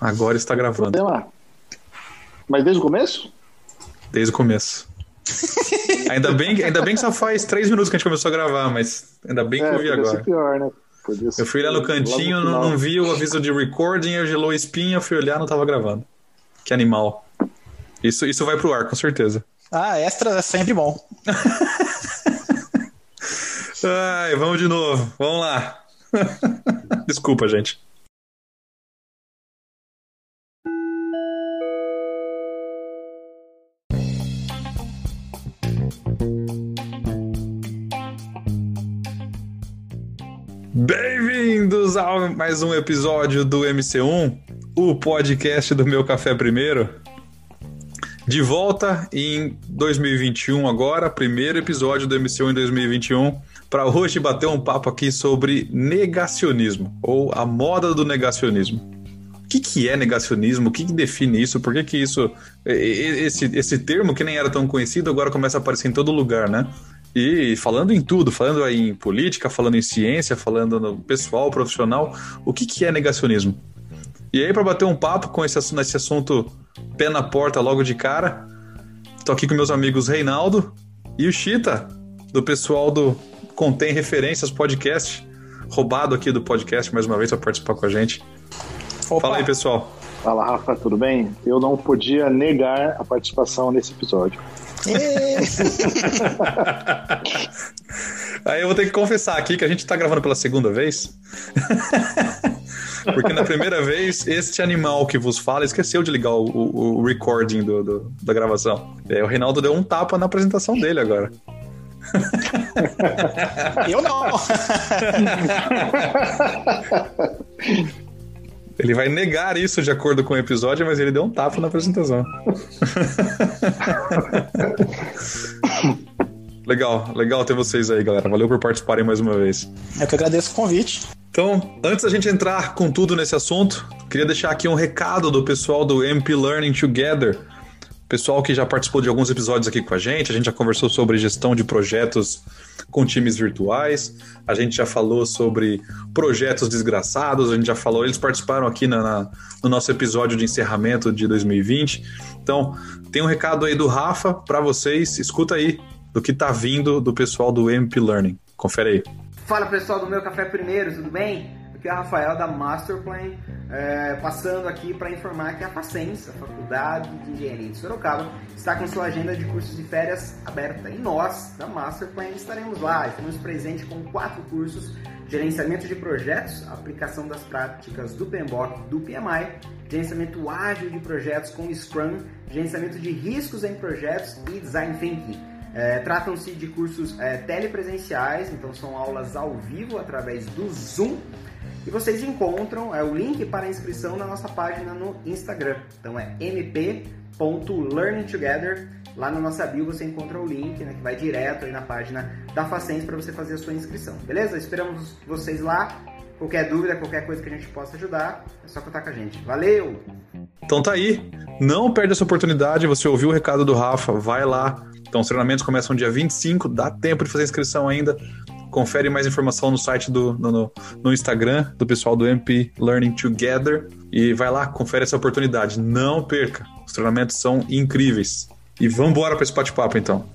Agora está gravando. Mas desde o começo? Desde o começo. ainda, bem, ainda bem que só faz três minutos que a gente começou a gravar, mas ainda bem que é, eu vi agora. Pior, né? eu fui lá no cantinho, no não, não, vi o aviso de recording, eu gelou a espinha, fui olhar, não tava gravando. Que animal. Isso, isso vai pro ar, com certeza. Ah, extra é sempre bom. Ai, vamos de novo. Vamos lá. Desculpa, gente. Bem-vindos a mais um episódio do MC1, o podcast do meu café primeiro. De volta em 2021 agora, primeiro episódio do MC1 em 2021, para hoje bater um papo aqui sobre negacionismo ou a moda do negacionismo. O que, que é negacionismo? O que, que define isso? Por que, que isso. Esse, esse termo que nem era tão conhecido agora começa a aparecer em todo lugar, né? E falando em tudo, falando aí em política, falando em ciência, falando no pessoal, profissional, o que, que é negacionismo? E aí, para bater um papo com esse, nesse assunto pé na porta logo de cara, tô aqui com meus amigos Reinaldo e o Chita, do pessoal do Contém Referências Podcast, roubado aqui do podcast mais uma vez para participar com a gente. Opa. Fala aí, pessoal. Fala, Rafa, tudo bem? Eu não podia negar a participação nesse episódio. Aí eu vou ter que confessar aqui que a gente está gravando pela segunda vez. Porque na primeira vez, este animal que vos fala esqueceu de ligar o, o, o recording do, do, da gravação. É, o Reinaldo deu um tapa na apresentação dele agora. Eu não. Ele vai negar isso de acordo com o episódio, mas ele deu um tapa na apresentação. legal, legal ter vocês aí, galera. Valeu por participarem mais uma vez. Eu que agradeço o convite. Então, antes da gente entrar com tudo nesse assunto, queria deixar aqui um recado do pessoal do MP Learning Together pessoal que já participou de alguns episódios aqui com a gente, a gente já conversou sobre gestão de projetos com times virtuais, a gente já falou sobre projetos desgraçados, a gente já falou, eles participaram aqui na, na, no nosso episódio de encerramento de 2020. Então, tem um recado aí do Rafa para vocês, escuta aí do que tá vindo do pessoal do MP Learning. Confere aí. Fala pessoal do meu café primeiro, tudo bem? Aqui é o Rafael da Masterplan, é, passando aqui para informar que a Facens, a Faculdade de Engenharia de Sorocaba, está com sua agenda de cursos de férias aberta. E nós, da Masterplan, estaremos lá. Estamos presentes com quatro cursos: gerenciamento de projetos, aplicação das práticas do PMBOK, do PMI, gerenciamento ágil de projetos com Scrum, gerenciamento de riscos em projetos e design thinking. É, Tratam-se de cursos é, telepresenciais, então são aulas ao vivo através do Zoom e vocês encontram é, o link para a inscrição na nossa página no Instagram. Então é mp.learningtogether. Lá na nossa bio você encontra o link né, que vai direto aí na página da Facens para você fazer a sua inscrição. Beleza? Esperamos vocês lá. Qualquer dúvida, qualquer coisa que a gente possa ajudar, é só contar com a gente. Valeu! Então tá aí. Não perde essa oportunidade. Você ouviu o recado do Rafa, vai lá. Então os treinamentos começam dia 25, dá tempo de fazer inscrição ainda. Confere mais informação no site do no, no Instagram do pessoal do MP Learning Together e vai lá, confere essa oportunidade. Não perca. Os treinamentos são incríveis. E vamos embora para esse bate-papo então.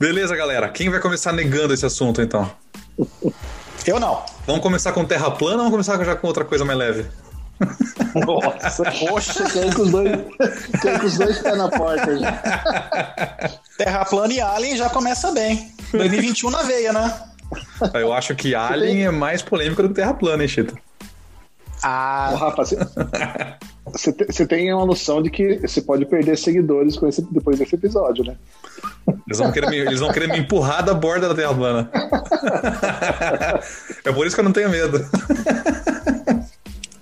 Beleza, galera. Quem vai começar negando esse assunto, então? Eu não. Vamos começar com terra plana ou vamos começar já com outra coisa mais leve? Nossa, poxa, quer com os dois, com os dois pés na porta já. Terra plana e Alien já começa bem. 2021 na veia, né? Eu acho que Alien é mais polêmico do que Terra plana, hein, Chita? Ah, Rafa, você, te- tem uma noção de que você pode perder seguidores esse- depois desse episódio, né? Eles vão, querer me, eles vão querer me empurrar da borda da Terra plana. é por isso que eu não tenho medo.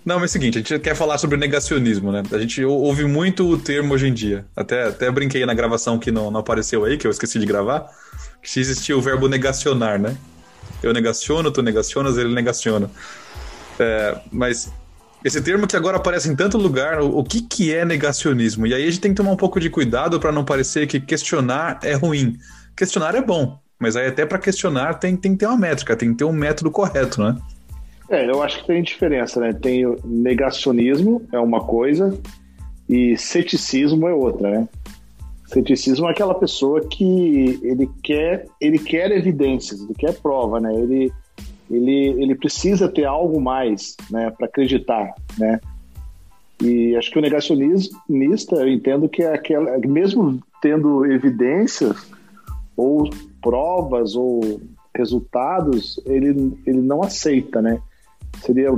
Não, mas é o seguinte, a gente quer falar sobre negacionismo, né? A gente ou- ouve muito o termo hoje em dia. Até, até brinquei na gravação que não, não apareceu aí, que eu esqueci de gravar, que existia o verbo negacionar, né? Eu negaciono, tu negacionas, ele negaciona. É, mas esse termo que agora aparece em tanto lugar, o, o que, que é negacionismo? E aí a gente tem que tomar um pouco de cuidado para não parecer que questionar é ruim. Questionar é bom, mas aí até para questionar tem, tem que ter uma métrica, tem que ter um método correto, né? É, eu acho que tem diferença, né? Tem negacionismo, é uma coisa, e ceticismo é outra, né? Ceticismo é aquela pessoa que ele quer, ele quer evidências, ele quer prova, né? Ele, ele, ele precisa ter algo mais, né, para acreditar, né? E acho que o negacionista, eu entendo que é aquela, mesmo tendo evidências ou provas ou resultados, ele, ele não aceita, né? Seria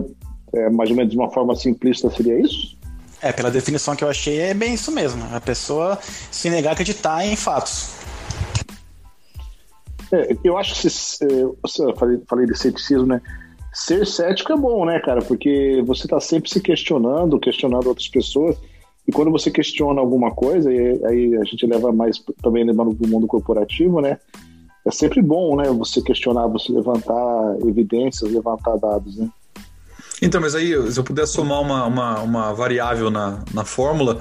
é, mais ou menos de uma forma simplista, seria isso? é, pela definição que eu achei, é bem isso mesmo. A pessoa se negar a acreditar em fatos. É, eu acho que se, eu falei, falei de ceticismo, né? Ser cético é bom, né, cara? Porque você está sempre se questionando, questionando outras pessoas. E quando você questiona alguma coisa, e aí a gente leva mais também levando para o mundo corporativo, né? É sempre bom, né? Você questionar, você levantar evidências, levantar dados, né? Então, mas aí, se eu puder somar uma, uma, uma variável na, na fórmula,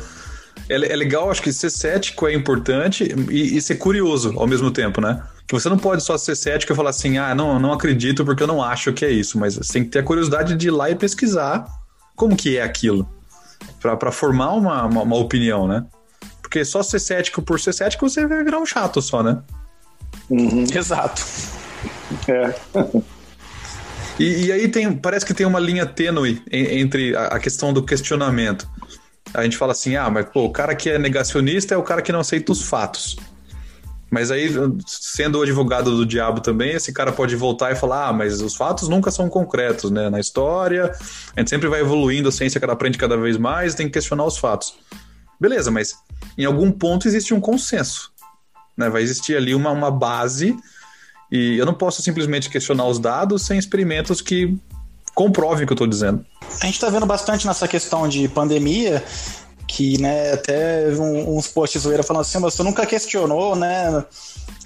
é, é legal, acho que ser cético é importante e, e ser curioso ao mesmo tempo, né? Que você não pode só ser cético e falar assim, ah, não, não acredito porque eu não acho que é isso, mas você tem que ter a curiosidade de ir lá e pesquisar como que é aquilo, para formar uma, uma, uma opinião, né? Porque só ser cético por ser cético, você vai virar um chato só, né? Uhum. Exato. É. E, e aí tem, parece que tem uma linha tênue en- entre a, a questão do questionamento. A gente fala assim, ah, mas pô, o cara que é negacionista é o cara que não aceita os fatos. Mas aí, sendo o advogado do diabo também, esse cara pode voltar e falar, ah, mas os fatos nunca são concretos, né? Na história, a gente sempre vai evoluindo, a ciência cada aprende cada vez mais, tem que questionar os fatos. Beleza, mas em algum ponto existe um consenso. Né? Vai existir ali uma, uma base e eu não posso simplesmente questionar os dados sem experimentos que comprovem o que eu estou dizendo. A gente tá vendo bastante nessa questão de pandemia, que, né, até um- uns posts zoeira falando assim, mas você nunca questionou, né?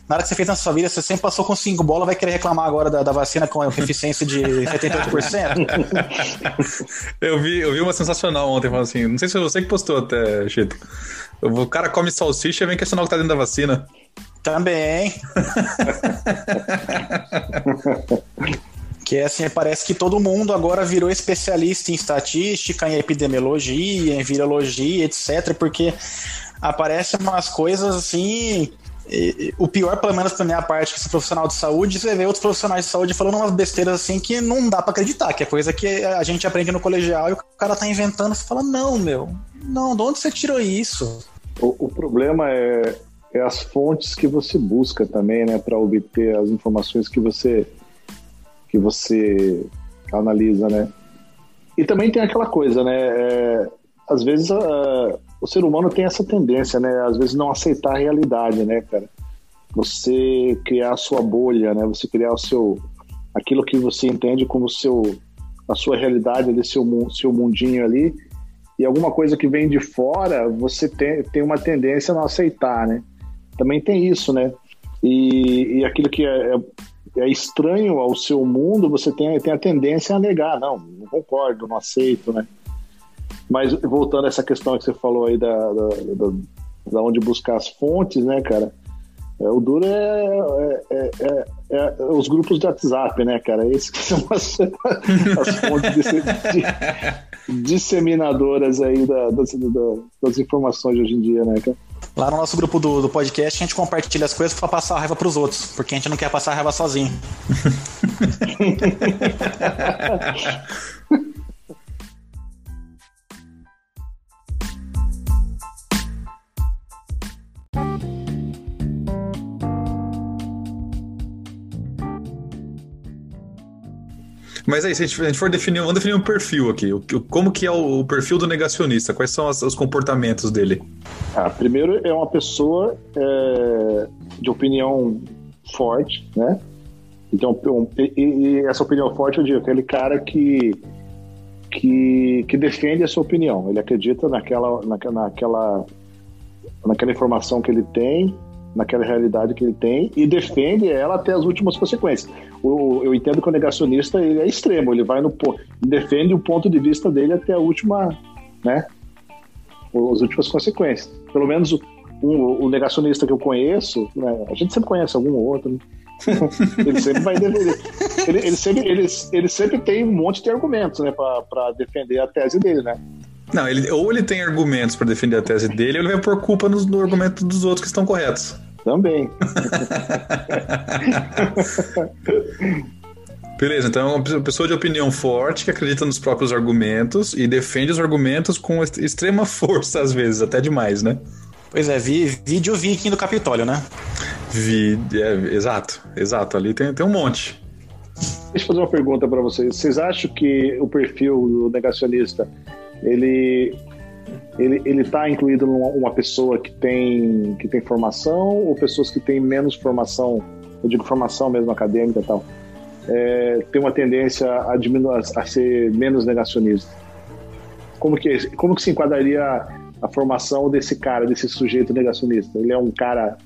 Na hora que você fez na sua vida, você sempre passou com cinco bolas, vai querer reclamar agora da, da vacina com eficiência de 78%? Eu vi, eu vi uma sensacional ontem, falando assim, não sei se foi você que postou até, Chito. O cara come salsicha e vem questionar o que tá dentro da vacina. Também. que é assim, parece que todo mundo agora virou especialista em estatística, em epidemiologia, em virologia, etc, porque aparecem umas coisas assim, e- o pior, pelo menos pra minha parte, que sou profissional de saúde, você vê outros profissionais de saúde falando umas besteiras assim que não dá pra acreditar, que é coisa que a gente aprende no colegial e o cara tá inventando, você fala, não, meu, não, de onde você tirou isso? O, o problema é, é as fontes que você busca também, né, para obter as informações que você que você analisa, né? E também tem aquela coisa, né? é, às vezes a- o ser humano tem essa tendência, né? Às vezes não aceitar a realidade, né, cara? Você criar a sua bolha, né? Você criar o seu aquilo que você entende como seu a sua realidade ali, seu seu mundinho ali e alguma coisa que vem de fora, você tem, tem uma tendência a não aceitar, né? Também tem isso, né? E, e aquilo que é, é- é estranho ao seu mundo, você tem, tem a tendência a negar. Não, não concordo, não aceito, né? Mas voltando a essa questão que você falou aí da, da, da, da onde buscar as fontes, né, cara? É, o duro é, é- é- é- é os grupos de WhatsApp, né, cara? Esses que são as, as fontes disse- de- disseminadoras aí da- das, da- das informações de hoje em dia, né, cara? Lá no nosso grupo do, do podcast, a gente compartilha as coisas pra passar a raiva pros outros, porque a gente não quer passar a raiva sozinho. Mas aí, se a gente, for definir, vamos definir um perfil aqui. O, como que é o, o perfil do negacionista? Quais são as, os comportamentos dele? Ah, primeiro é uma pessoa é, de opinião forte, né? Então, um, e, e, essa opinião forte, eu digo, aquele cara que, que, que defende a sua opinião. Ele acredita naquela, naquela, naquela, naquela informação que ele tem naquela realidade que ele tem e defende ela até as últimas consequências. Eu, eu entendo que o negacionista ele é extremo, ele vai no defende o ponto de vista dele até a última, né, as últimas consequências. Pelo menos o, o, o negacionista que eu conheço, né, a gente sempre conhece algum outro, né? ele sempre vai defender. Ele, ele, sempre, ele, ele sempre tem um monte de argumentos né, para defender a tese dele, né? Não, ele, ou ele tem argumentos para defender a tese dele, ou ele vai pôr culpa no, no argumento dos outros que estão corretos. Também. Beleza, então é uma pessoa de opinião forte que acredita nos próprios argumentos e defende os argumentos com extrema força, às vezes, até demais, né? Pois é, vi, vídeo viking do Capitólio, né? Vi, é, exato, exato, ali tem, tem um monte. Deixa eu fazer uma pergunta para vocês. Vocês acham que o perfil do negacionista ele ele ele está incluído numa uma pessoa que tem que tem formação ou pessoas que têm menos formação eu digo formação mesmo acadêmica e tal é, tem uma tendência a diminuir a ser menos negacionista como que como que se enquadraria a formação desse cara desse sujeito negacionista ele é um cara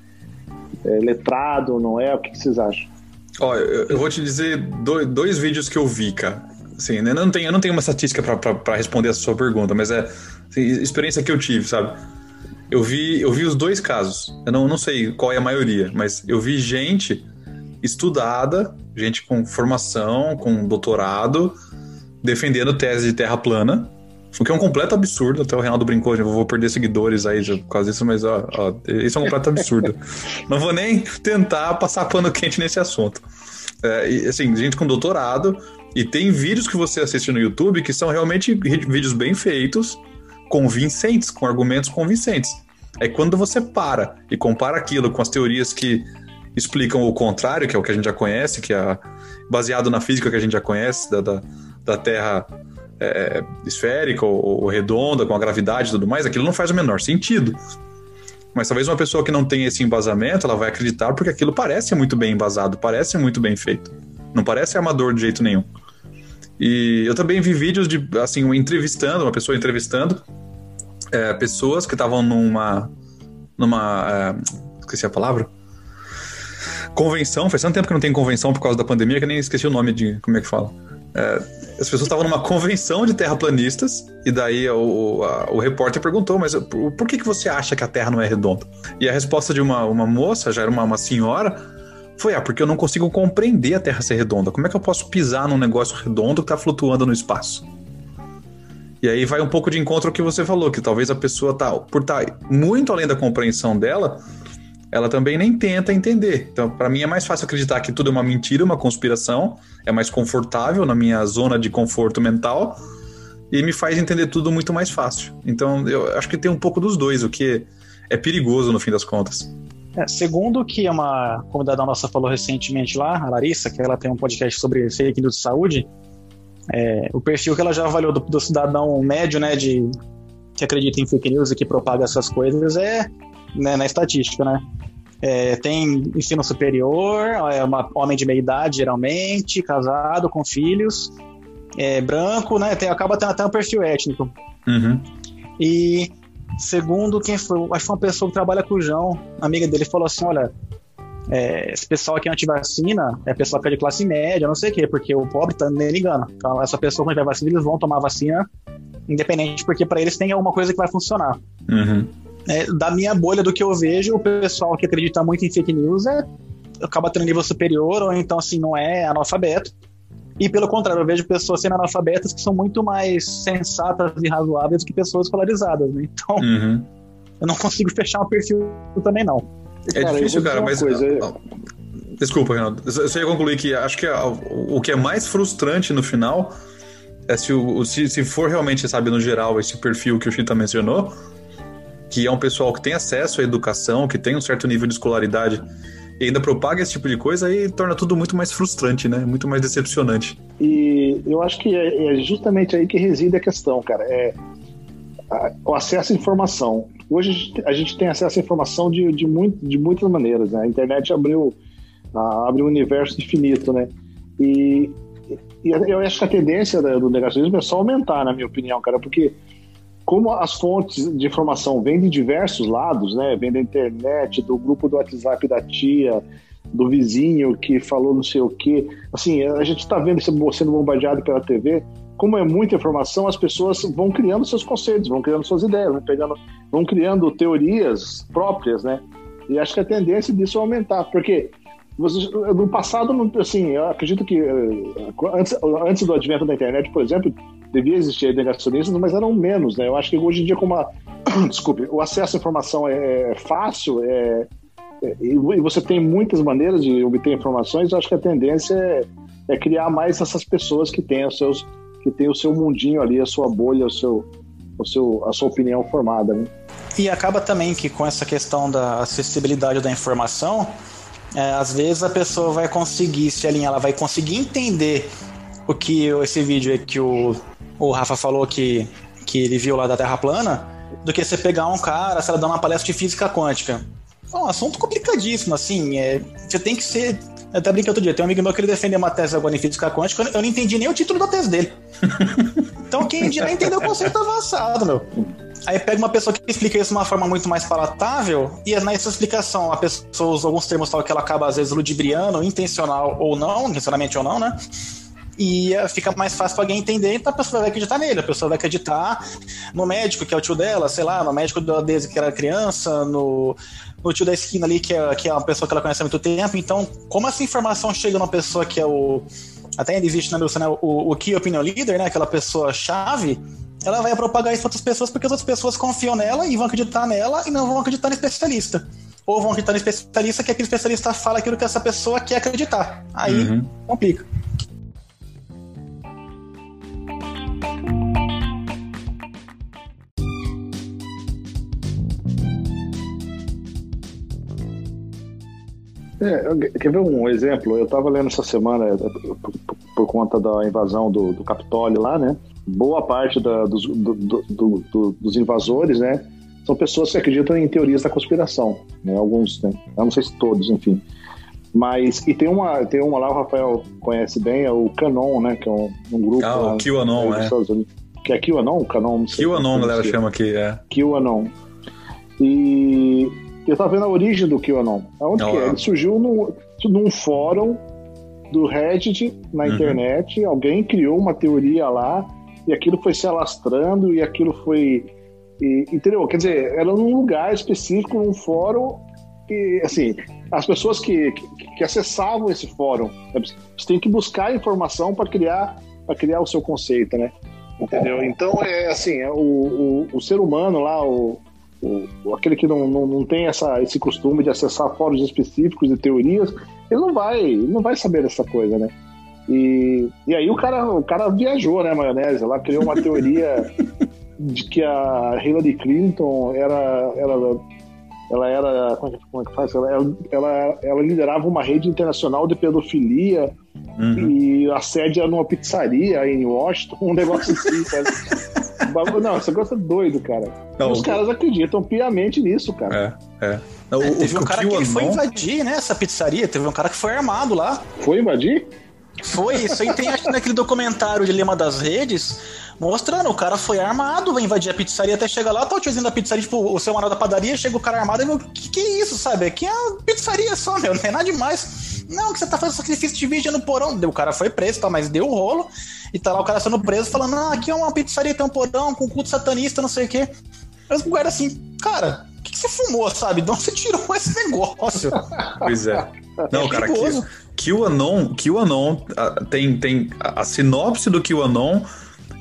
é, letrado não é o que, que vocês acham Olha, eu vou te dizer dois, dois vídeos que eu vi, cara. Assim, né? eu não tenho, eu não tenho uma estatística para responder essa sua pergunta, mas é assim, experiência que eu tive, sabe? Eu vi, eu vi os dois casos. Eu não, não sei qual é a maioria, mas eu vi gente estudada, gente com formação, com doutorado, defendendo tese de terra plana, o que é um completo absurdo. Até o Reinaldo brincou, eu vou perder seguidores aí por causa disso, mas ó, ó, isso é um completo absurdo. não vou nem tentar passar pano quente nesse assunto. É, e, assim, gente com doutorado, e tem vídeos que você assiste no YouTube que são realmente vídeos bem feitos, convincentes, com argumentos convincentes. É quando você para e compara aquilo com as teorias que explicam o contrário, que é o que a gente já conhece, que é baseado na física que a gente já conhece, da, da, da Terra é, esférica ou, ou, redonda, com a gravidade e tudo mais, aquilo não faz o menor sentido. Mas talvez uma pessoa que não tenha esse embasamento, ela vai acreditar porque aquilo parece muito bem embasado, parece muito bem feito. Não parece amador de jeito nenhum. E eu também vi vídeos de, assim, entrevistando, uma pessoa entrevistando é, pessoas que estavam numa. numa. É, esqueci a palavra? Convenção. Faz tanto tempo que não tem convenção por causa da pandemia que eu nem esqueci o nome de. como é que fala? É, as pessoas estavam numa convenção de terraplanistas, e daí o, a, o repórter perguntou: Mas por, por, que, que você acha que a Terra não é redonda? E a resposta de uma, uma moça, já era uma, uma senhora, foi: ah, porque eu não consigo compreender a Terra ser redonda. Como é que eu posso pisar num negócio redondo que está flutuando no espaço? E aí vai um pouco de encontro ao que você falou, que talvez a pessoa tá, por estar tá muito além da compreensão dela, ela também nem tenta entender. Então, para mim é mais fácil acreditar que tudo é uma mentira, uma conspiração, é mais confortável na minha zona de conforto mental e me faz entender tudo muito mais fácil. Então, eu acho que tem um pouco dos dois, o que é perigoso no fim das contas. É, segundo o que uma convidada nossa falou recentemente lá, a Larissa, que ela tem um podcast sobre fake news de saúde, é, o perfil que ela já avaliou do, do, cidadão médio, né, de que acredita em fake news e que propaga essas coisas é né, na estatística, né? É, tem ensino superior, é uma homem de meia idade, geralmente, casado, com filhos, é, branco, né? Tem, acaba tendo até um perfil étnico. Uhum. E Segundo, quem foi? Acho que foi uma pessoa que trabalha com o João, amiga dele, falou assim: olha, é, esse pessoal aqui anti-vacina é pessoal que é de classe média, não sei o quê, porque o pobre tá nem ligando. Então, essa pessoa, quando tiver vacina, eles vão tomar a vacina, independente, porque para eles tem alguma coisa que vai funcionar. Uhum. É, da minha bolha, do que eu vejo, o pessoal que acredita muito em fake news é acaba tendo nível superior, ou então, assim, não é analfabeto. E pelo contrário, eu vejo pessoas sendo analfabetas que são muito mais sensatas e razoáveis do que pessoas escolarizadas, né? Então, uhum. eu não consigo fechar um perfil também, não. É cara, difícil, cara, mas. Coisa... Desculpa, Renato. Eu só ia concluir que acho que o que é mais frustrante no final é se, o, se, se for realmente, sabe, no geral, esse perfil que o Chita mencionou, que é um pessoal que tem acesso à educação, que tem um certo nível de escolaridade e ainda propaga esse tipo de coisa, aí torna tudo muito mais frustrante, né? Muito mais decepcionante. E eu acho que é, é justamente aí que reside a questão, cara. É o acesso à informação. Hoje a gente tem acesso à informação de, de, muito, de muitas maneiras, né? A internet abriu, abriu um universo infinito, né? E, e eu acho que a tendência do negacionismo é só aumentar, na minha opinião, cara, porque como as fontes de informação vêm de diversos lados, né? Vem da internet, do grupo do WhatsApp da tia, do vizinho que falou não sei o quê. Assim, a gente está vendo sendo bombardeado pela TV. Como é muita informação, as pessoas vão criando seus conceitos, vão criando suas ideias, vão, pegando, vão criando teorias próprias, né? E acho que a tendência disso é aumentar, porque no passado, assim, eu acredito que eh, antes, antes do advento da internet, por exemplo, devia existir negacionistas, mas eram menos, né? Eu acho que hoje em dia, como a, desculpe, o acesso à informação é, é fácil, é, é, e você tem muitas maneiras de obter informações, eu acho que a tendência é, é criar mais essas pessoas que têm os seus que têm o seu mundinho ali, a sua bolha, o seu, o seu, a sua opinião formada, né? E acaba também que com essa questão da acessibilidade da informação, é, às vezes a pessoa vai conseguir se alinhar, ela vai conseguir entender o que esse vídeo que o o Rafa falou que, que ele viu lá da Terra plana, do que você pegar um cara, se ela dar uma palestra de física quântica. É um assunto complicadíssimo, assim. É, você tem que ser. Eu até brinquei outro dia, tem um amigo meu que ele defendeu uma tese agora em física quântica, eu não entendi nem o título da tese dele. então quem dirá entendeu o conceito avançado, meu. Aí pega uma pessoa que explica isso de uma forma muito mais palatável, e nessa explicação a pessoa usa alguns termos tal que ela acaba às vezes ludibriando, intencional ou não, intencionalmente ou não, né? E fica mais fácil para alguém entender, então a pessoa vai acreditar nele, a pessoa vai acreditar no médico, que é o tio dela, sei lá, no médico da desde que era criança, no, no tio da esquina ali, que é, que é uma pessoa que ela conhece há muito tempo. Então, como essa informação chega numa pessoa que é o. Até ainda existe na Wilson, né, o, o Key Opinion Leader, né, aquela pessoa chave, ela vai propagar isso para outras pessoas porque as outras pessoas confiam nela e vão acreditar nela e não vão acreditar no especialista. Ou vão acreditar no especialista que aquele especialista fala aquilo que essa pessoa quer acreditar. Aí uhum. complica. É, quer ver um exemplo? Eu estava lendo essa semana, é, por, por, conta da invasão do, do, Capitólio lá, né? Boa parte da, dos, do, do, dos invasores, né? São pessoas que acreditam em teorias da conspiração, né? Alguns, né? Eu não sei se todos, enfim. Mas, e tem uma, tem uma lá, o Rafael conhece bem, é o Canon, né? Que é um, um grupo. Ah, lá, o QAnon, é. Que é QAnon? Canon? QAnon, a galera chama aqui, é. QAnon. E eu estava vendo a origem do QAnon. Aonde oh, que é? Ele surgiu no, num fórum do Reddit na uhum. internet. Alguém criou uma teoria lá e aquilo foi se alastrando e aquilo foi. E, entendeu? Quer dizer, era num lugar específico, num fórum. E, assim, as pessoas que, que, que acessavam esse fórum, você tem que buscar informação para criar, criar o seu conceito, né? Entendeu? Então, é assim, é o, o, o ser humano lá, o, o, aquele que não, não, não tem essa, esse costume de acessar fóruns específicos de teorias, ele não vai, não vai saber dessa coisa, né? E, e aí o cara, o cara viajou, né, maionese? Ela criou uma teoria de que a Hillary Clinton era, era ela era como é que, como é que faz? Ela, ela, ela liderava uma rede internacional de pedofilia uhum. e a sede era numa pizzaria em Washington, um negócio assim, sabe? Não, esse negócio é doido, cara. Não, Os o... caras acreditam piamente nisso, cara. É, é. Não, é, teve um cara que foi invadir, né, essa pizzaria. Teve um cara que foi armado lá. Foi invadir? Foi, isso aí tem acho naquele documentário de Lema das Redes, mostrando, o cara foi armado, vai invadir a pizzaria até chegar lá, tá o tiozinho da pizzaria, tipo, o seu manual da padaria, chega o cara armado e o que, que é isso, sabe? Aqui é uma pizzaria só, meu, não tem nada demais. Não, que você tá fazendo sacrifício de vídeo no porão. O cara foi preso, tá, mas deu o rolo. E tá lá o cara sendo preso falando, ah, aqui é uma pizzaria, tem um porão com culto satanista, não sei o quê. Mas o cara assim, cara, que, que, você fumou, sabe? De onde você tirou esse negócio? Pois é. Não, é cara, aqui, QAnon, QAnon tem, tem a, a sinopse do QAnon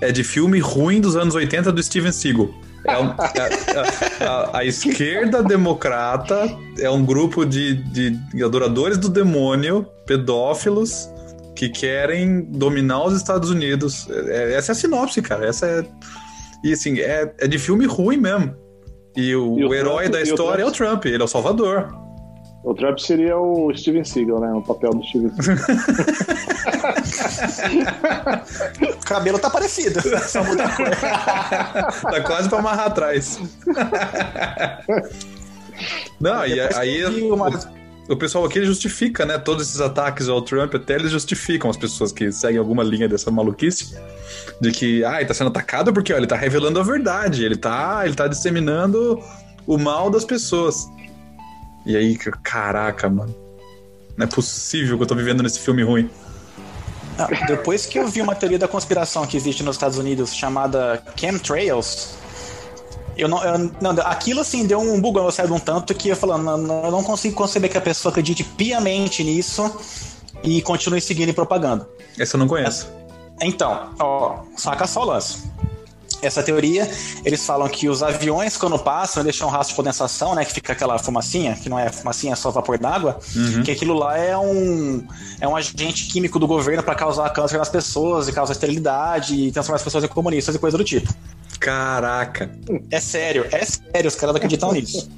é de filme ruim dos anos 80 do Steven Seagal. É um, é, a, a, a, esquerda democrata é um grupo de, de adoradores do demônio, pedófilos, que querem dominar os Estados Unidos. É, essa é a sinopse, cara. Essa é. E assim, é, é de filme ruim mesmo. E o, e o, herói Trump, da história o é o Trump, ele é o salvador. O Trump seria o Steven Seagal, né? O papel do Steven Seagal. o cabelo tá parecido. Só muda a cor. tá quase pra amarrar atrás. Não, e aí. Uma... O, o pessoal aqui justifica, né? Todos esses ataques ao Trump, até eles justificam as pessoas que seguem alguma linha dessa maluquice. De que, ah, ele tá sendo atacado porque ó, ele tá revelando a verdade, ele tá, ele tá disseminando o mal das pessoas. E aí, caraca, mano. Não é possível que eu tô vivendo nesse filme ruim. Ah, depois que eu vi uma teoria da conspiração que existe nos Estados Unidos chamada chemtrails, eu não, eu, não, aquilo assim deu um bug no cérebro um tanto que eu falando, eu não consigo conceber que a pessoa acredite piamente nisso e continue seguindo e propagando. Essa eu não conheço. Então, ó, saca só o lance essa teoria, eles falam que os aviões, quando passam, deixam um rastro de condensação, né? Que fica aquela fumacinha, que não é fumacinha, é só vapor d'água, uhum. que aquilo lá é um, é um agente químico do governo para causar câncer nas pessoas e causar esterilidade e transformar as pessoas em comunistas e coisa do tipo. Caraca! É sério, é sério, os caras acreditam nisso.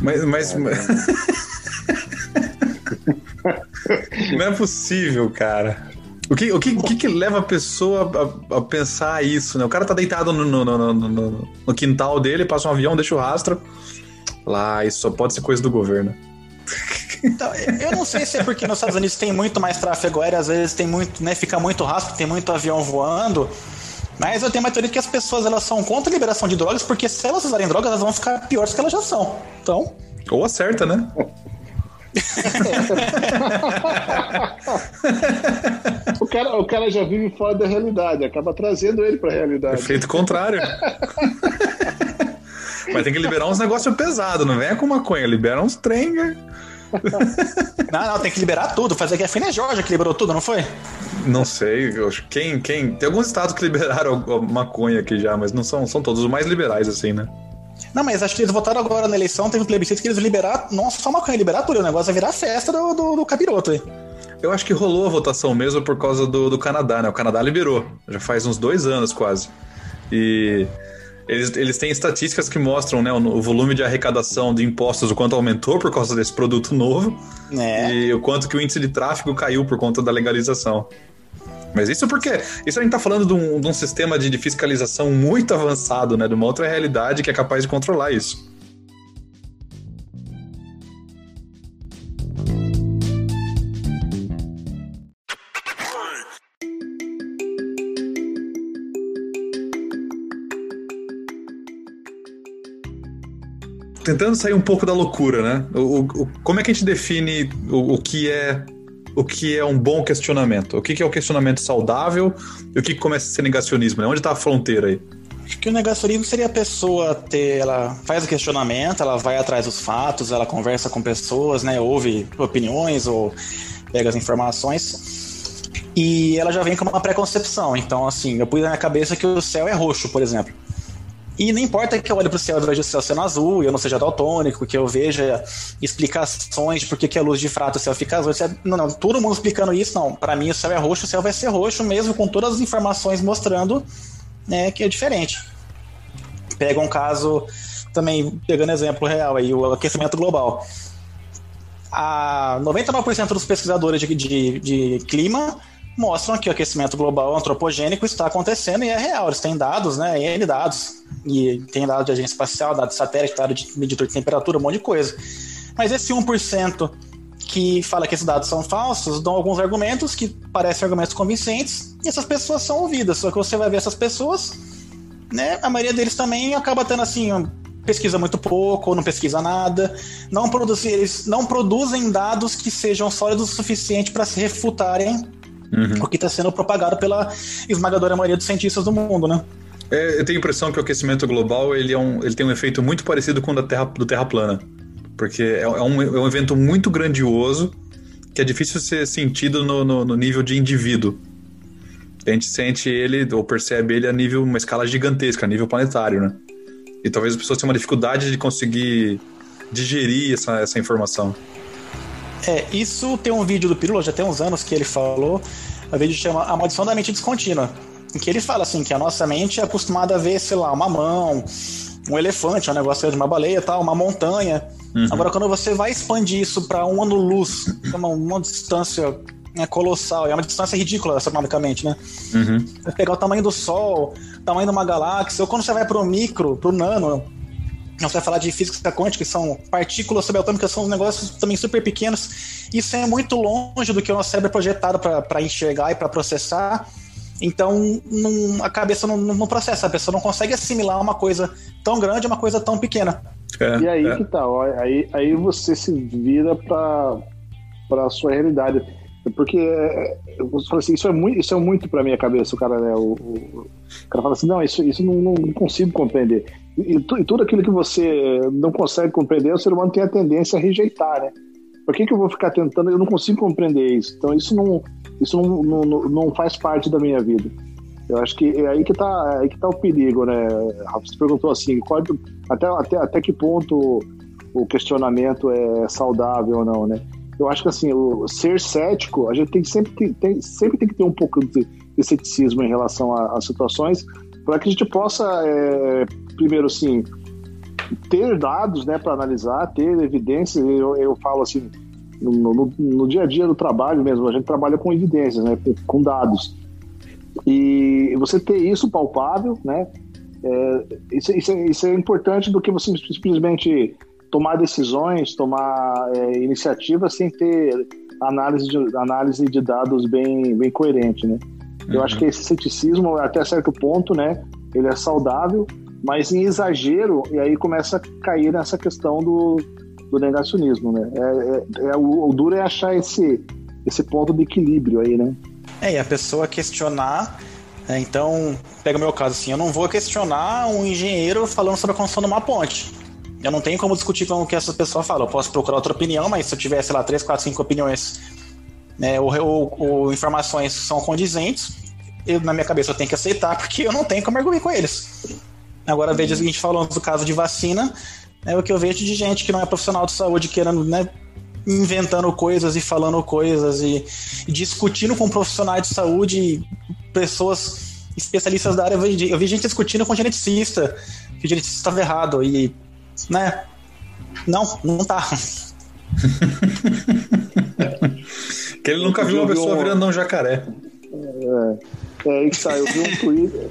Mas. mas... não é possível, cara. O que, o que, o que, que leva a pessoa a, a, pensar isso, né? O cara tá deitado no, no, no, no, no quintal dele, passa um avião, deixa o rastro. Lá, isso só pode ser coisa do governo. Então, eu não sei se é porque nos Estados Unidos tem muito mais tráfego aéreo, às vezes tem muito, né, fica muito rastro, tem muito avião voando. Mas eu tenho uma teoria que as pessoas elas são contra a liberação de drogas, porque se elas usarem drogas, elas vão ficar piores que elas já são. Então. Ou acerta, né? O, cara, o cara já vive fora da realidade, acaba trazendo ele pra realidade. Efeito contrário. Mas tem que liberar uns negócios pesados, não venha com maconha, libera uns trem. Né? não, não, tem que liberar tudo. Fazer que a Fina Georgia que liberou tudo, não foi? Não sei, quem, quem. Tem alguns estados que liberaram maconha aqui já, mas não são, são todos os mais liberais, assim, né? Não, mas acho que eles votaram agora na eleição, teve um plebiscito que eles liberaram, não só maconha, liberar tudo, o negócio vai virar festa do, do, do capiroto aí. Eu acho que rolou a votação mesmo por causa do, do Canadá, né? O Canadá liberou, já faz uns dois anos quase. E eles, eles têm estatísticas que mostram né, o, o, volume de arrecadação de impostos, o quanto aumentou por causa desse produto novo, é. e o quanto que o índice de tráfego caiu por conta da legalização. Mas isso porque isso a gente está falando de um, de um sistema de, de, fiscalização muito avançado, né? De uma outra realidade que é capaz de controlar isso. Tentando sair um pouco da loucura, né? O, o, como é que a gente define o, o que é o que é um bom questionamento? O que é o questionamento saudável e o que começa a ser negacionismo? Né? Onde está a fronteira aí? Acho que o negacionismo seria a pessoa ter, ela faz o questionamento, ela vai atrás dos fatos, ela conversa com pessoas, né, ouve opiniões ou pega as informações e ela já vem com uma preconcepção. Então, assim, eu pus na minha cabeça que o céu é roxo, por exemplo. E não importa que eu olhe para o céu e veja o céu sendo azul, e eu não seja daltônico, que eu veja explicações de por que a luz de frato o céu fica azul. Não, não, todo mundo explicando isso, não. Para mim o céu é roxo, o céu vai ser roxo, mesmo com todas as informações mostrando né, que é diferente. Pega um caso, também pegando exemplo real aí, o aquecimento global. A 99% dos pesquisadores de, de, de clima mostram que o aquecimento global antropogênico está acontecendo e é real. Eles têm dados, né? N dados. E tem dados de agência espacial, dados de satélite, dados de medidor de temperatura, um monte de coisa. Mas esse 1% que fala que esses dados são falsos dão alguns argumentos que parecem argumentos convincentes e essas pessoas são ouvidas. Só que você vai ver essas pessoas, né? A maioria deles também acaba tendo assim. Pesquisa muito pouco, ou não pesquisa nada, não produzem, eles não produzem dados que sejam sólidos o suficiente para se refutarem uhum. o que está sendo propagado pela esmagadora maioria dos cientistas do mundo, né? É, eu tenho a impressão que o aquecimento global ele, é um, ele tem um efeito muito parecido com o da terra, do Terra plana. Porque é, é, um, é um evento muito grandioso que é difícil ser sentido no, no, no, nível de indivíduo. A gente sente ele, ou percebe ele a nível, uma escala gigantesca, a nível planetário, né? E talvez as pessoas tenham uma dificuldade de conseguir digerir essa, essa informação. É, isso tem um vídeo do Pirula, já tem uns anos que ele falou, o vídeo chama A Maldição da Mente Descontínua, em que ele fala assim, que a nossa mente é acostumada a ver, sei lá, uma mão, um elefante, um negócio de uma baleia tal, uma montanha, Uhum. Agora, quando você vai expandir isso para um ano-luz, uma, uma distância é colossal, é uma distância ridícula astronomicamente, né? Uhum. Você pegar o tamanho do Sol, o tamanho de uma galáxia, ou quando você vai para o micro, para o nano, você vai falar de física quântica, que são partículas subatômicas, são negócios também super pequenos. Isso é muito longe do que o nosso cérebro é projetado para enxergar e para processar. Então, não, a cabeça não, não, processa, a pessoa não consegue assimilar uma coisa tão grande uma coisa tão pequena. É, e aí é. que tá, ó, aí, aí você se vira para a sua realidade. Porque é, assim, isso é muito, isso é muito para minha cabeça, o cara, né? O, o, o, cara fala assim, não, isso, isso não, não consigo compreender. E, e, tudo aquilo que você não consegue compreender, o ser humano tem a tendência a rejeitar, né? Por que, que eu vou ficar tentando? Eu não consigo compreender isso. Então isso não, isso não, não, não faz parte da minha vida. Eu acho que é aí que tá, é aí que tá o perigo, né? Você perguntou assim, qual, até, até, até que ponto o questionamento é saudável ou não, né? Eu acho que assim, o ser cético, a gente tem sempre, que, tem, sempre tem que ter um pouco de, de ceticismo em relação às situações, para que a gente possa, é, primeiro assim, ter dados né, para analisar, ter evidências. Eu, eu falo assim, no, no, no, dia a dia do trabalho mesmo, a gente trabalha com evidências, né, com, dados. E você ter isso palpável, né, é, isso, isso, é, isso é importante do que você simplesmente tomar decisões, tomar é, iniciativas sem ter análise de, análise de dados bem, bem coerente, né? Uhum. Eu acho que esse ceticismo, até certo ponto, né, ele é saudável, mas em exagero, e aí começa a cair nessa questão do, do negacionismo, né? É, é, é o, o, duro é achar esse, esse ponto de equilíbrio aí, né? É, e a pessoa questionar é, então, pega o meu caso assim, eu não vou questionar um engenheiro falando sobre a construção de uma ponte. Eu não tenho como discutir com o que essa pessoa fala. Eu posso procurar outra opinião, mas se eu tiver, sei lá, três, quatro, cinco opiniões né, ou, ou, ou informações são condizentes, eu, na minha cabeça eu tenho que aceitar, porque eu não tenho como argumentar com eles. Agora, veja o seguinte, falando do caso de vacina, é o que eu vejo de gente que não é profissional de saúde querendo, né, inventando coisas e falando coisas e, e discutindo com profissionais de saúde, pessoas especialistas da área. Eu vi, eu vi gente discutindo com geneticista, que o geneticista estava errado e né? Não, não tá. que ele nunca viu uma pessoa virando um jacaré. É, é aí que tá, eu vi um Twitter.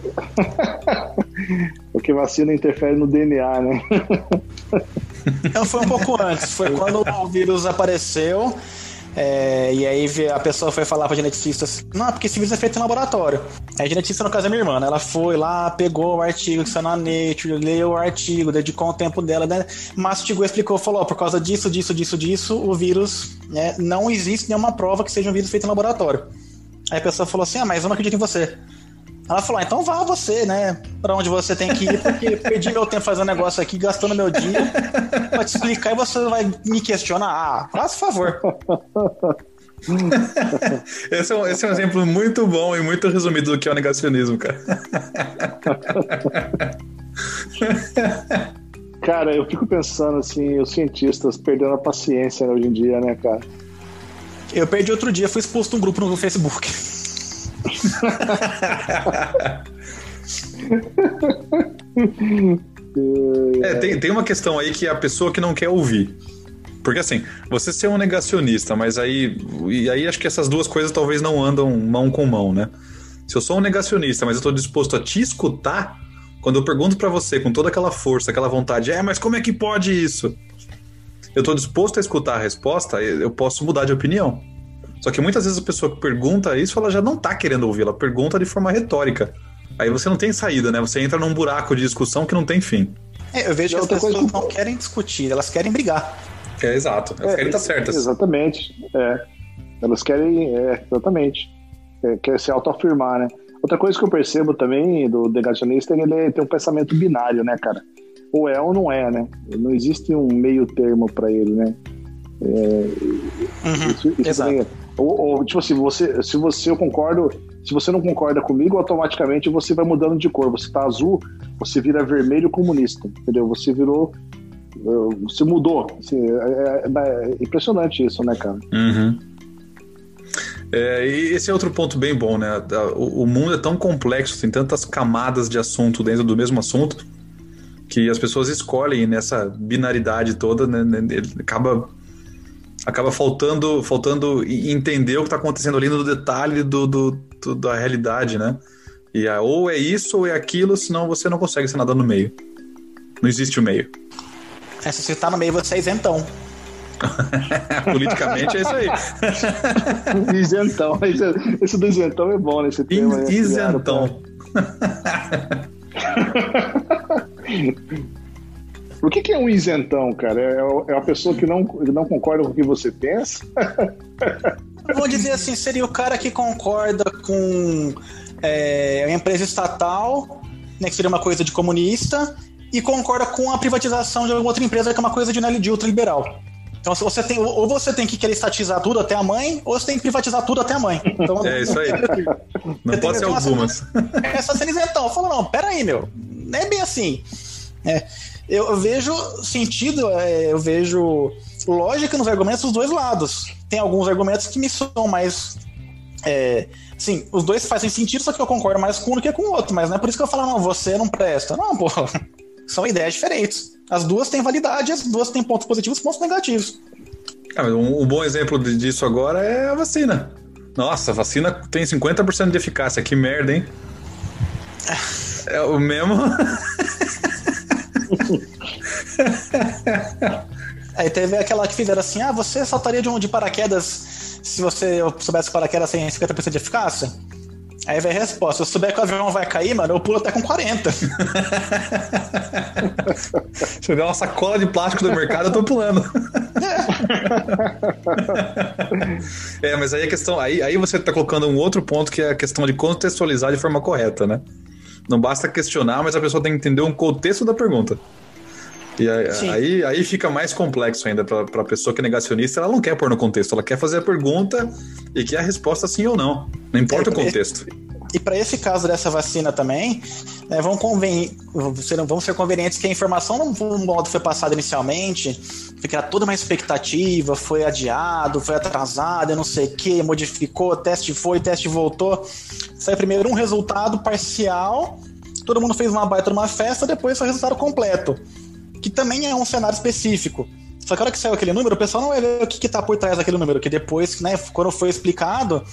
Porque vacina interfere no DNA, né? Não, foi um pouco antes. Foi quando o vírus apareceu é, e aí a pessoa foi falar pra geneticista assim, não, porque esse vírus é feito em laboratório. A geneticista, no caso, é minha irmã, né? Ela foi lá, pegou o artigo que saiu na Nature, leu o artigo, dedicou o tempo dela, né? Mastigou, explicou, falou, por causa disso, disso, disso, disso, o vírus, né? Não existe nenhuma prova que seja um vírus feito em laboratório. Aí a pessoa falou assim, ah, mas eu não acredito em você. Ela falou: ah, então vá você, né? Pra onde você tem que ir, porque perdi meu tempo fazendo negócio aqui, gastando meu dia pra te explicar e você vai me questionar. Ah, faça favor. esse, é um, esse é um exemplo muito bom e muito resumido do que é o negacionismo, cara. cara, eu fico pensando assim, os cientistas perdendo a paciência hoje em dia, né, cara? Eu perdi outro dia, fui expulso de um grupo no Facebook. é, tem, tem uma questão aí que é a pessoa que não quer ouvir. Porque assim, você ser um negacionista, mas aí. E aí acho que essas duas coisas talvez não andam mão com mão, né? Se eu sou um negacionista, mas eu estou disposto a te escutar, quando eu pergunto para você com toda aquela força, aquela vontade, é, mas como é que pode isso? Eu estou disposto a escutar a resposta, eu posso mudar de opinião. Só que muitas vezes a pessoa que pergunta isso, ela já não tá querendo ouvir, ela pergunta de forma retórica. Aí você não tem saída, né? Você entra num buraco de discussão que não tem fim. É, eu vejo que as pessoas que... não querem discutir, elas querem brigar. É, exato. Elas é, querem estar certas. Exatamente. É. Elas querem, é, exatamente. É, quer se autoafirmar, né? Outra coisa que eu percebo também do negacionista é que ele tem um pensamento binário, né, cara? Ou é ou não é, né? Não existe um meio termo para ele, né? É, uhum, isso, isso exato. Também, ou, ou, tipo assim, você, se você eu concordo, se você não concorda comigo, automaticamente você vai mudando de cor. Você tá azul, você vira vermelho comunista, entendeu? Você virou. Você mudou. Assim, é, é, é, impressionante isso, né, cara? Uhum. É, e esse é outro ponto bem bom, né? O, o mundo é tão complexo, tem tantas camadas de assunto dentro do mesmo assunto, que as pessoas escolhem nessa binaridade toda, né, né, acaba acaba faltando faltando entender o que está acontecendo ali no detalhe do, do, do, da realidade, né? E é, ou é isso ou é aquilo, senão você não consegue ser nada no meio. Não existe o meio. É, se você está no meio, você é isentão. Politicamente é isso aí. isentão. Esse do isentão é bom nesse tema. Né? Isentão. O que, que, é um isentão, cara? É, é uma pessoa que não, não concorda com o que você pensa? Vou dizer assim, seria o cara que concorda com é, a empresa estatal, né, que seria uma coisa de comunista, e concorda com a privatização de alguma outra empresa, que é uma coisa de, de ultraliberal. Então, você tem, ou você tem que querer estatizar tudo até a mãe, ou você tem que privatizar tudo até a mãe. Então, é isso aí. Não pode ser algumas. Essa cena isentão. Fala, não, peraí, meu. Não é bem assim. É, eu, vejo sentido, é, eu vejo lógica nos argumentos dos dois lados. Tem alguns argumentos que me são mais. É, sim, os dois fazem sentido, só que eu concordo mais com um do que com o outro. Mas não é por isso que eu falo, não, você não presta. Não, pô. São ideias diferentes. As duas têm validade, as duas têm pontos positivos e pontos negativos. Ah, um, um, bom exemplo disso agora é a vacina. Nossa, a vacina tem 50% de eficácia. Que merda, hein? É o mesmo. Aí teve aquela que fizeram assim: ah, você saltaria de um de paraquedas se você soubesse que paraquedas tem 50% de eficácia? Aí vem a resposta: se eu souber que o avião vai cair, mano, eu pulo até com 40. se eu der uma sacola de plástico do mercado, eu tô pulando. é, mas aí a questão. Aí, aí você tá colocando um outro ponto que é a questão de contextualizar de forma correta, né? Não basta questionar, mas a pessoa tem que entender um contexto da pergunta. E aí, aí, aí, fica mais complexo ainda para a pessoa que é negacionista. Ela não quer pôr no contexto, ela quer fazer a pergunta e quer a resposta sim ou não. Não importa é, o contexto. E para esse caso dessa vacina também, né, vamos, conven... vamos ser convenientes que a informação não modo foi passada inicialmente, fica toda uma expectativa, foi adiado, foi atrasado, não sei o que, modificou, teste foi, teste voltou. Saiu primeiro um resultado parcial, todo mundo fez uma baita uma festa, depois foi o resultado completo que também é um cenário específico. Só que a hora que saiu aquele número, o pessoal não vai ver o que, está por trás daquele número, que depois, né, quando foi explicado,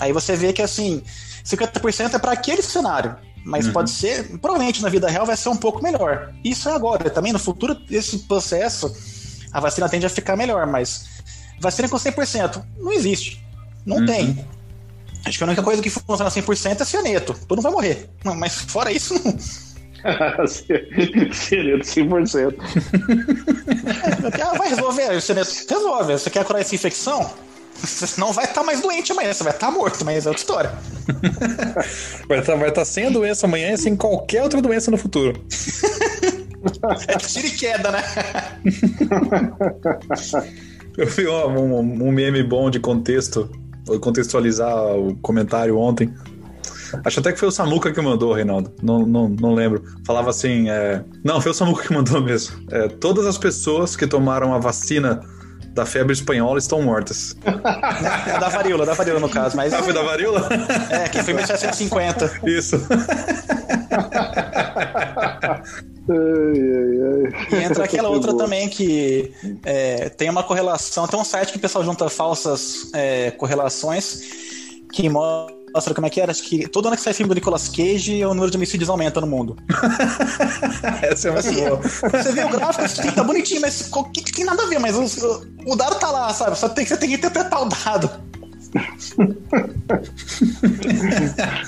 aí você vê que assim, 50% é para aquele cenário. Mas uhum. pode ser, provavelmente na vida real vai ser um pouco melhor. Isso é agora. Também no futuro, esse processo, a vacina tende a ficar melhor, mas vacina com 100% não existe. Não uhum. tem. Acho que a única coisa que funciona 100% é cianeto. Todo mundo vai morrer. Mas fora isso, não. Seria de 100%. ah, vai resolver, resolve. Você quer curar essa infecção? Você não vai estar tá mais doente amanhã, você vai estar tá morto, mas é outra história. vai estar tá, vai tá sem a doença amanhã e sem qualquer outra doença no futuro. é tiro e queda, né? Eu vi um, um meme bom de contexto, contextualizar o comentário ontem Acho até que foi o Samuca que mandou, Reinaldo. Não, não, não lembro. Falava assim. É... Não, foi o Samuca que mandou mesmo. É, todas as pessoas que tomaram a vacina da febre espanhola estão mortas. É da varíola, da varíola no caso. Mas... Ah, foi da varíola? É, que foi em 1750. Isso. E entra aquela outra também que é, tem uma correlação, tem um site que o pessoal junta falsas é, correlações que mostra nossa, como é que era? Acho que todo ano que sai filme do Nicolas Cage, o número de homicídios aumenta no mundo. Essa é assim, boa. Você vê o gráfico, assim, tá bonitinho, mas que, que tem nada a ver, mas o, o dado tá lá, sabe? Só tem, você tem que interpretar o dado.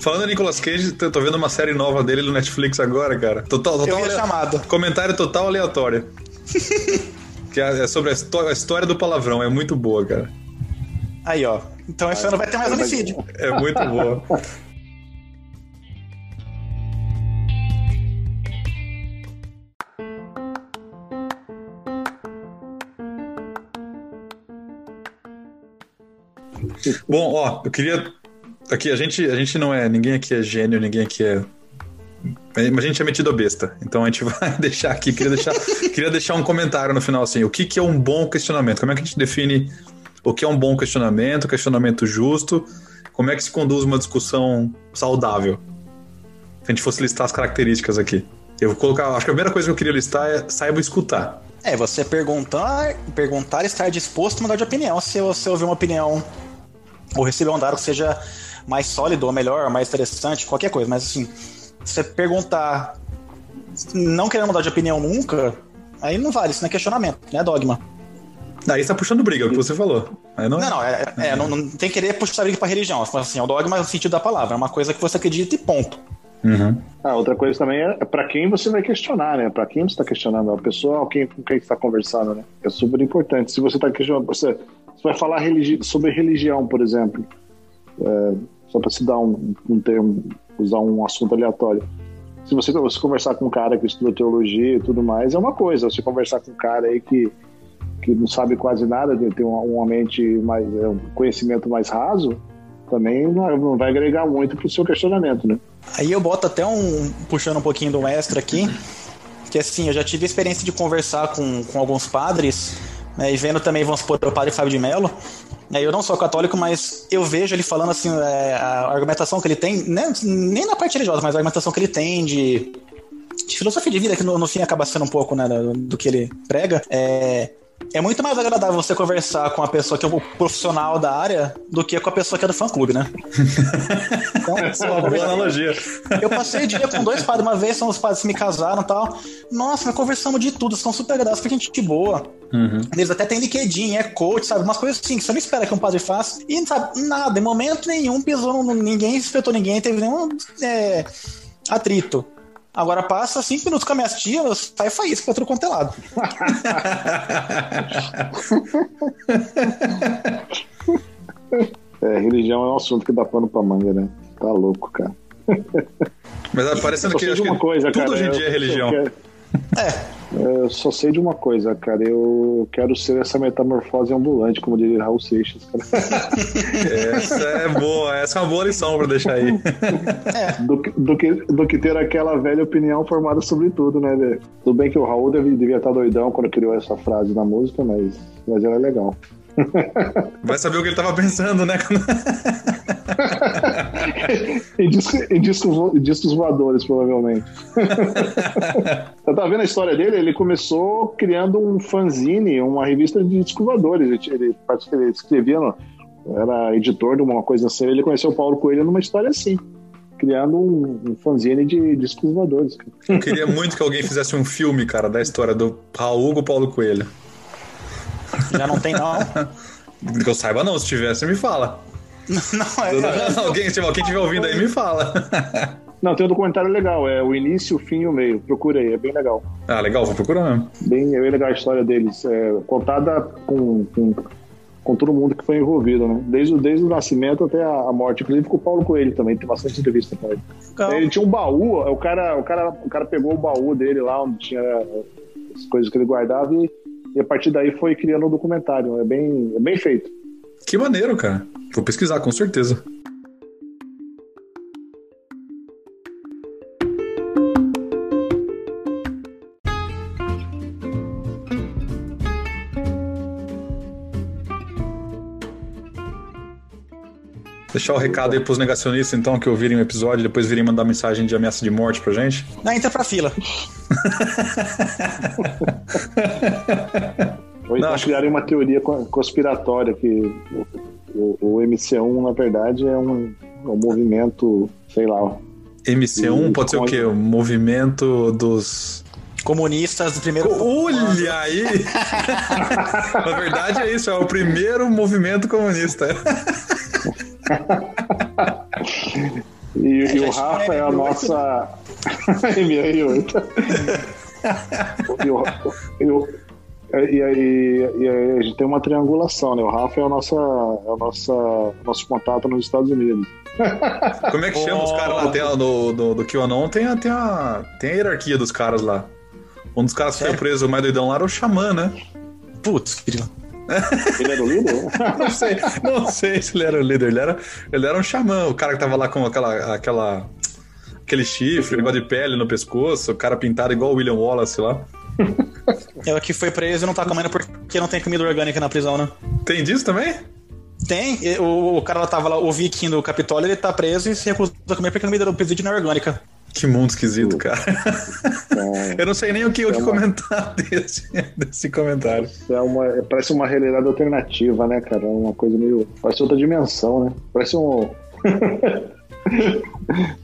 Falando em Nicolas Cage, tô vendo uma série nova dele no Netflix agora, cara. Total, total Eu chamado. Comentário total aleatório. que é, é sobre a, a história do palavrão, é muito boa, cara. Aí, ó. Então esse ano vai ter mais homicídio. É muito boa. Bom, ó, eu queria. Aqui, a gente, a gente não é. Ninguém aqui é gênio, ninguém aqui é. Mas a gente é metido a besta. Então a gente vai deixar aqui. Queria deixar, queria deixar um comentário no final assim. O que, que é um bom questionamento? Como é que a gente define o que é um bom questionamento, questionamento justo, como é que se conduz uma discussão saudável. Se a gente fosse listar as características aqui. Eu vou colocar. Acho que a primeira coisa que eu queria listar é saiba escutar. É, você perguntar, perguntar e estar disposto a mudar de opinião. Se você ouvir uma opinião ou receber um dado que seja mais sólido, ou melhor, mais interessante, qualquer coisa. Mas assim, você perguntar não querendo mudar de opinião nunca, aí não vale, isso não é questionamento, não é dogma. Aí você tá puxando briga, é o que você falou. Aí não, Não, não, é, é, não, não tem que querer puxar briga pra religião. Assim, é o dogma no sentido da palavra, é uma coisa que você acredita e ponto. Uhum. Ah, outra coisa também é para quem você vai questionar, né? Para quem você está questionando, a pessoa quem, com quem você está conversando, né? É super importante. Se você está questionando, você, você vai falar religi sobre religião, por exemplo, é, só para se dar um, um termo, usar um assunto aleatório. Se você, você conversar com um cara que estuda teologia e tudo mais, é uma coisa. Você conversar com um cara aí que, que não sabe quase nada, tem uma, mente mais, é, um conhecimento mais raso, também não vai agregar muito para o seu questionamento, né? Aí eu boto até um. puxando um pouquinho do extra aqui, que assim, eu já tive a experiência de conversar com, com alguns padres, né, e vendo também, vamos supor, o padre Fábio de Mello. Né, eu não sou católico, mas eu vejo ele falando assim, é, a argumentação que ele tem, né, nem na parte religiosa, mas a argumentação que ele tem de, de filosofia de vida, que no, no fim acaba sendo um pouco né, do, do que ele prega, é, é muito mais agradável você conversar com a pessoa que é o profissional da área do que com a pessoa que é do fã clube, né? Então, é uma boa analogia. Eu passei o dia com dois padres, uma vez são os padres que me casaram e tal. Nossa, nós conversamos de tudo, são super agradáveis, foi gente boa. Uhum. Eles até têm LinkedIn, é coach, sabe? Umas coisas assim que você não espera que um padre faça. E, sabe, nada, em momento nenhum pisou, ninguém espetou ninguém, teve nenhum é, atrito. Agora passa cinco minutos com a minha tia, sai faísca pra outro quanto é lado. é, religião é um assunto que dá pano pra manga, né? Tá louco, cara. Mas parecendo que, que coisa, tudo cara, hoje em dia é religião. Quero... É. Eu só sei de uma coisa, cara. Eu quero ser essa metamorfose ambulante, como diria Raul Seixas, cara. Essa é boa, essa é uma boa lição pra deixar aí. É. Do, do, que, do que ter aquela velha opinião formada sobre tudo, né? velho? Tudo bem que o Raul deve, devia estar doidão quando criou essa frase na música, mas, mas ela é legal. Vai saber o que ele tava pensando, né? em, disco, em discos, em discos voadores, provavelmente. Você tá vendo a história dele? Ele começou criando um fanzine, uma revista de discos voadores. Ele, ele escrevia, era editor de uma coisa assim. Ele conheceu o Paulo Coelho numa história assim criando um, um fanzine de discos voadores. Eu queria muito que alguém fizesse um filme, cara, da história do Raul com o Paulo Coelho. Já não tem, não. Que eu saiba, não. Se tivesse, me fala. Não, é. alguém, tipo, quem estiver ouvindo aí, me fala. Não, tem um documentário legal, é o início, o fim e o meio. Procura aí, é bem legal. Ah, legal, vou procurar mesmo. Bem, é bem legal a história deles. É, contada com, com, com, todo mundo que foi envolvido, né? Desde, desde o nascimento até a, morte. Inclusive com o Paulo Coelho também, tem bastante entrevista com ele. Ele tinha um baú, o cara, o, cara, o cara pegou o baú dele lá, onde tinha as coisas que ele guardava e e a partir daí foi criando um documentário. É bem, é bem feito. Que maneiro, cara. Vou pesquisar, com certeza. Deixar o recado aí pros negacionistas, então, que ouvirem o episódio, depois virem mandar mensagem de ameaça de morte pra gente. Não, entra pra fila. Ou então acho... criarem uma teoria conspiratória que o, o, MC1, na verdade, é um, é um movimento, sei lá. MC1 pode ser o quê? O movimento dos comunistas do primeiro. Olha aí! Na verdade é isso, é o primeiro movimento comunista. e, e o Rafa é a nossa. MR8. e, o, e, o, e, aí, e aí a gente tem uma triangulação, né? O Rafa é o nosso, é o nosso, nosso contato nos Estados Unidos. Como é que chama os caras lá? Tem, do, do, do QAnon tem a, tem, a, tem a hierarquia dos caras lá. Um dos caras que foi preso, o mais doidão lá, era o Xamã, né? Putz, que ele era o líder? não sei, não sei se ele era o líder. Ele era, ele era um xamã, o cara que tava lá com aquela, aquela, aquele chifre, negócio de pele no pescoço, o cara pintado igual o William Wallace lá. É o que foi preso e não tá comendo porque não tem comida orgânica na prisão, né? Tem disso também? Tem. O, o cara lá tava lá, o viking do Capitólio, ele tá preso e se recusa a comer porque a comida do presídio não é orgânica. Que mundo esquisito, cara. É, eu não sei nem o que, é o que uma... comentar desse, desse comentário. É uma, parece uma realidade alternativa, né, cara? Uma coisa meio. Parece outra dimensão, né? Parece um.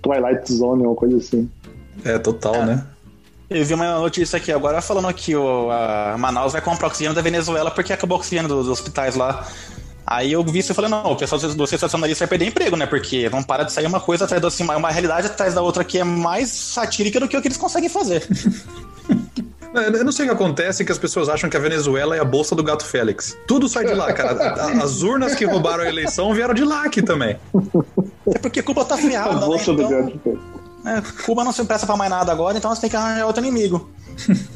Twilight Zone, uma coisa assim. É, total, é. né? Eu vi uma notícia aqui agora falando que o, a Manaus vai comprar oxigênio da Venezuela porque acabou o oxigênio dos hospitais lá. Aí eu vi isso e falei, não, o pessoal do sensacionalista vai perder emprego, né? Porque não para de sair uma coisa atrás da assim, uma realidade atrás da outra que é mais satírica do que o que eles conseguem fazer. Eu não sei o que acontece que as pessoas acham que a Venezuela é a bolsa do gato Félix. Tudo sai de lá, cara. As urnas que roubaram a eleição vieram de lá aqui também. É porque Cuba tá ferrada, a né? bolsa né? Então, do gato é, Cuba não se presta pra mais nada agora, então você tem que arranjar outro inimigo.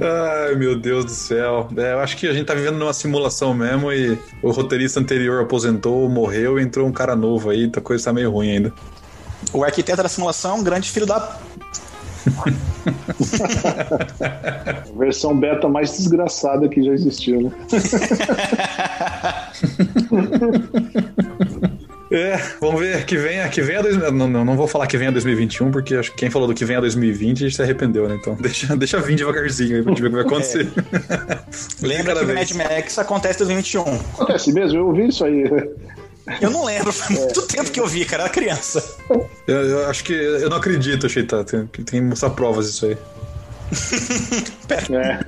Ai, meu Deus do céu. É, eu acho que a gente tá vivendo numa simulação mesmo e o roteirista anterior aposentou, morreu e entrou um cara novo aí, a coisa tá meio ruim ainda. O arquiteto da simulação, um grande filho da. Versão beta mais desgraçada que já existiu, né? É, vamos ver que venha, que venha dois, não, não, não vou falar que venha 2021, porque acho que quem falou do que venha 2020 a gente se arrependeu, né? Então deixa, deixa vir devagarzinho aí pra gente ver o que vai acontecer. É. Lembra que vez. Mad Max acontece em 2021. Acontece mesmo, eu ouvi isso aí. Eu não lembro, faz muito é. tempo que eu vi, cara, era criança. Eu, eu acho que. Eu não acredito, Cheita. Tem, tem que mostrar provas disso aí. é.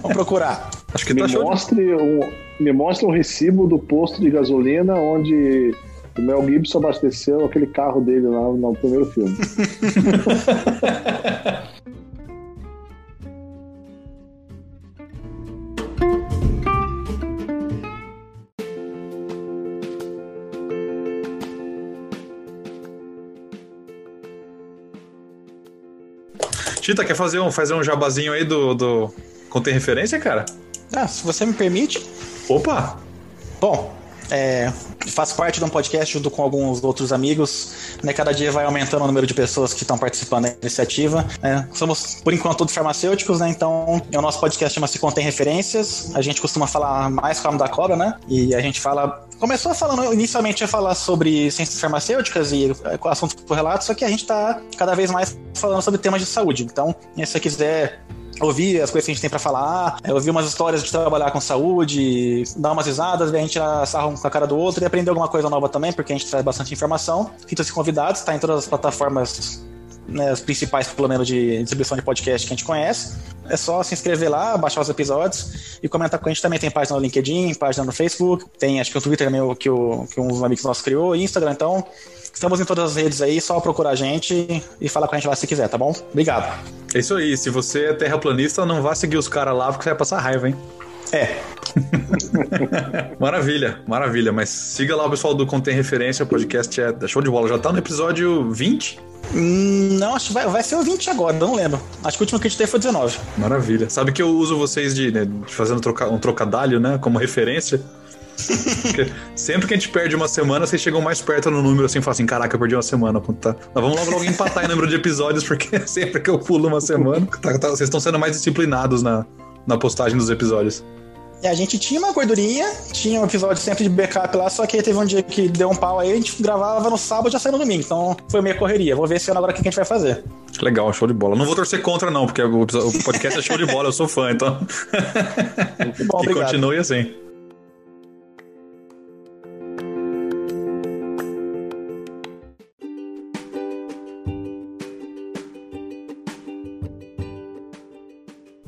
Vamos procurar. Acho que me, tá mostre um, me mostre um recibo do posto de gasolina onde o Mel Gibson abasteceu aquele carro dele lá no primeiro filme. Tita, quer fazer um, fazer um jabazinho aí do, do. Contém referência, cara? Ah, se você me permite. Opa! Bom, é, faço parte de um podcast junto com alguns outros amigos. Né, cada dia vai aumentando o número de pessoas que estão participando da iniciativa. Né. Somos, por enquanto, todos farmacêuticos, né? Então, o nosso podcast chama-se Contém Referências. A gente costuma falar mais com a da cobra, né? E a gente fala. Começou falando inicialmente a falar sobre ciências farmacêuticas e é, assuntos correlatos, só que a gente está cada vez mais falando sobre temas de saúde. Então, se você quiser ouvir as coisas que a gente tem para falar, é, ouvir umas histórias de trabalhar com saúde, dar umas risadas, a gente tirar sarro um com a cara do outro e aprender alguma coisa nova também, porque a gente traz bastante informação. Sinta-se convidados, está em todas as plataformas né, as principais, pelo menos, de distribuição de podcast que a gente conhece. É só se inscrever lá, baixar os episódios e comentar com a gente também. Tem página no LinkedIn, página no Facebook, tem acho que o Twitter também que, o, que um amigos nossos criou, Instagram, então Estamos em todas as redes aí, só procurar a gente e falar com a gente lá se quiser, tá bom? Obrigado. É isso aí, se você é terraplanista, não vá seguir os caras lá porque você vai passar raiva, hein? É. maravilha, maravilha. Mas siga lá o pessoal do Contém Referência, o podcast é show de bola. Já tá no episódio 20? Hum, não, acho que vai, vai ser o 20 agora, não lembro. Acho que o último que a gente teve foi 19. Maravilha. Sabe que eu uso vocês de, né, fazendo troca, um trocadalho, né, como referência? Sempre que a gente perde uma semana, vocês chegam mais perto no número assim e falam assim: caraca, eu perdi uma semana. Tá. Mas vamos logo, logo empatar em número de episódios, porque sempre que eu pulo uma semana, tá, tá, vocês estão sendo mais disciplinados na, na postagem dos episódios. E a gente tinha uma gordurinha, tinha um episódio sempre de backup lá, só que teve um dia que deu um pau aí, a gente gravava no sábado e já saiu no domingo. Então foi meio correria. Vou ver esse ano agora o que a gente vai fazer. Legal, show de bola. Não vou torcer contra, não, porque o, podcast é show de bola, eu sou fã, então. Bom, e continue assim.